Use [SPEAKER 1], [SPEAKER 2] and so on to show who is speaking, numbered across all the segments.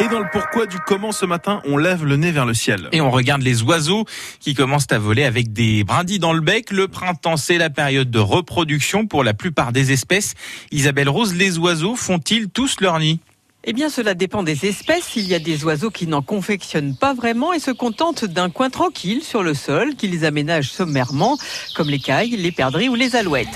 [SPEAKER 1] Et dans le pourquoi du comment ce matin, on lève le nez vers le ciel.
[SPEAKER 2] Et on regarde les oiseaux qui commencent à voler avec des brindilles dans le bec. Le printemps, c'est la période de reproduction pour la plupart des espèces. Isabelle Rose, les oiseaux font-ils tous leur nid?
[SPEAKER 3] Eh bien, cela dépend des espèces. Il y a des oiseaux qui n'en confectionnent pas vraiment et se contentent d'un coin tranquille sur le sol qu'ils aménagent sommairement, comme les cailles, les perdrix ou les alouettes.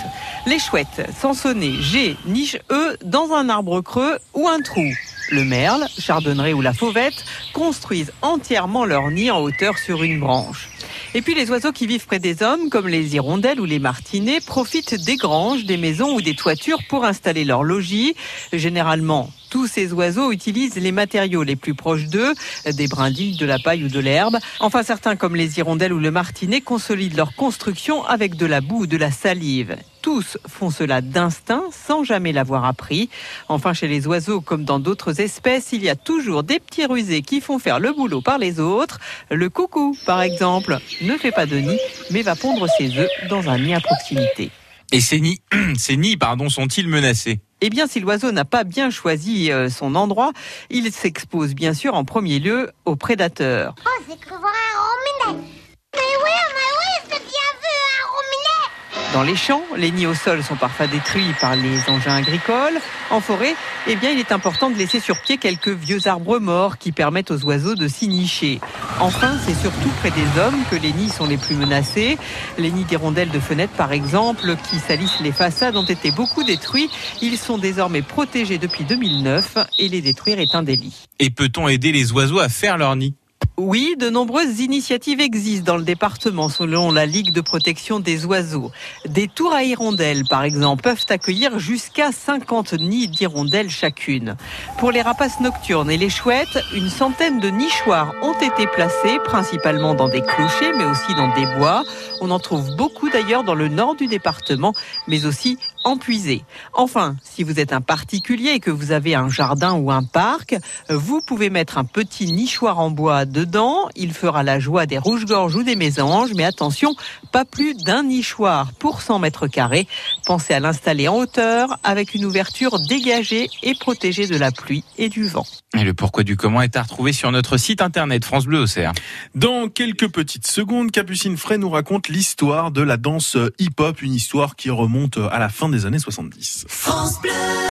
[SPEAKER 3] Les chouettes, sansonnets, G, nichent eux dans un arbre creux ou un trou. Le merle, chardonneret ou la fauvette construisent entièrement leur nid en hauteur sur une branche. Et puis les oiseaux qui vivent près des hommes, comme les hirondelles ou les martinets, profitent des granges, des maisons ou des toitures pour installer leur logis. Généralement, tous ces oiseaux utilisent les matériaux les plus proches d'eux, des brindilles, de la paille ou de l'herbe. Enfin, certains, comme les hirondelles ou le martinet, consolident leur construction avec de la boue ou de la salive. Tous font cela d'instinct, sans jamais l'avoir appris. Enfin, chez les oiseaux, comme dans d'autres espèces, il y a toujours des petits rusés qui font faire le boulot par les autres. Le coucou, par exemple, ne fait pas de nid, mais va pondre ses œufs dans un nid à proximité.
[SPEAKER 2] Et ces nids, ces nids pardon, sont-ils menacés?
[SPEAKER 3] Eh bien, si l'oiseau n'a pas bien choisi euh, son endroit, il s'expose bien sûr en premier lieu aux prédateurs.
[SPEAKER 4] Oh, cru voir un rominet Mais oui, mais oui, c'est bien vu, un rominet
[SPEAKER 3] Dans les champs, les nids au sol sont parfois détruits par les engins agricoles. En forêt, eh bien, il est important de laisser sur pied quelques vieux arbres morts qui permettent aux oiseaux de s'y nicher. Enfin, c'est surtout près des hommes que les nids sont les plus menacés. Les nids d'hirondelles de fenêtres, par exemple, qui salissent les façades, ont été beaucoup détruits. Ils sont désormais protégés depuis 2009 et les détruire est un délit.
[SPEAKER 2] Et peut-on aider les oiseaux à faire leur nid?
[SPEAKER 3] Oui, de nombreuses initiatives existent dans le département selon la Ligue de protection des oiseaux. Des tours à hirondelles, par exemple, peuvent accueillir jusqu'à 50 nids d'hirondelles chacune. Pour les rapaces nocturnes et les chouettes, une centaine de nichoirs ont été placés, principalement dans des clochers, mais aussi dans des bois. On en trouve beaucoup d'ailleurs dans le nord du département, mais aussi en. Enfin, si vous êtes un particulier et que vous avez un jardin ou un parc, vous pouvez mettre un petit nichoir en bois de dedans. Il fera la joie des rouges-gorges ou des mésanges, mais attention, pas plus d'un nichoir pour 100 mètres carrés. Pensez à l'installer en hauteur avec une ouverture dégagée et protégée de la pluie et du vent.
[SPEAKER 2] Et le pourquoi du comment est à retrouver sur notre site internet France Bleu Auxerre.
[SPEAKER 1] Dans quelques petites secondes, Capucine Frey nous raconte l'histoire de la danse hip-hop, une histoire qui remonte à la fin des années 70. France Bleu